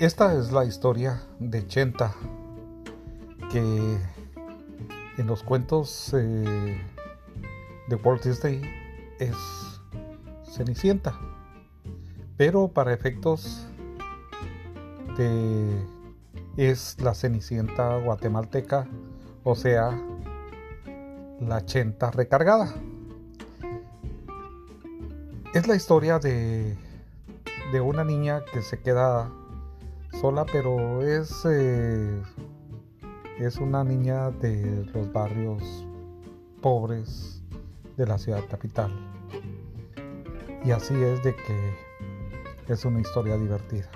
Esta es la historia de Chenta, que en los cuentos eh, de Walt Disney es Cenicienta, pero para efectos de es la Cenicienta guatemalteca, o sea, la Chenta recargada. Es la historia de, de una niña que se queda sola, pero es, eh, es una niña de los barrios pobres de la ciudad capital. Y así es de que es una historia divertida.